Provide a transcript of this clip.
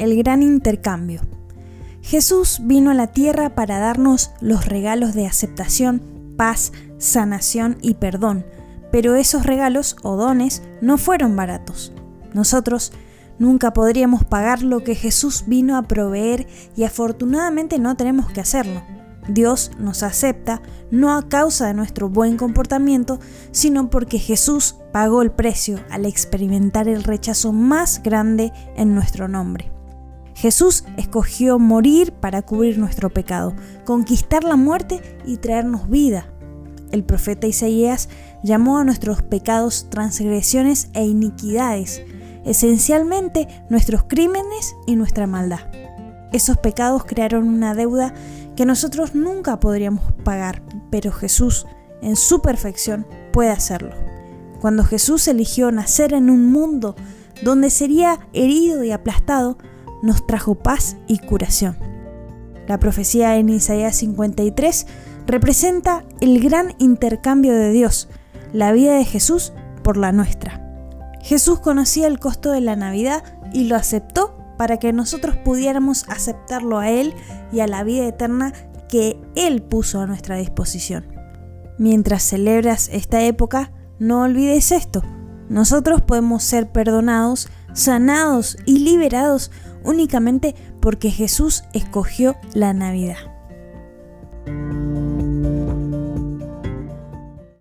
el gran intercambio. Jesús vino a la tierra para darnos los regalos de aceptación, paz, sanación y perdón, pero esos regalos o dones no fueron baratos. Nosotros nunca podríamos pagar lo que Jesús vino a proveer y afortunadamente no tenemos que hacerlo. Dios nos acepta no a causa de nuestro buen comportamiento, sino porque Jesús pagó el precio al experimentar el rechazo más grande en nuestro nombre. Jesús escogió morir para cubrir nuestro pecado, conquistar la muerte y traernos vida. El profeta Isaías llamó a nuestros pecados transgresiones e iniquidades, esencialmente nuestros crímenes y nuestra maldad. Esos pecados crearon una deuda que nosotros nunca podríamos pagar, pero Jesús, en su perfección, puede hacerlo. Cuando Jesús eligió nacer en un mundo donde sería herido y aplastado, nos trajo paz y curación. La profecía en Isaías 53 representa el gran intercambio de Dios, la vida de Jesús por la nuestra. Jesús conocía el costo de la Navidad y lo aceptó para que nosotros pudiéramos aceptarlo a Él y a la vida eterna que Él puso a nuestra disposición. Mientras celebras esta época, no olvides esto. Nosotros podemos ser perdonados, sanados y liberados únicamente porque Jesús escogió la Navidad.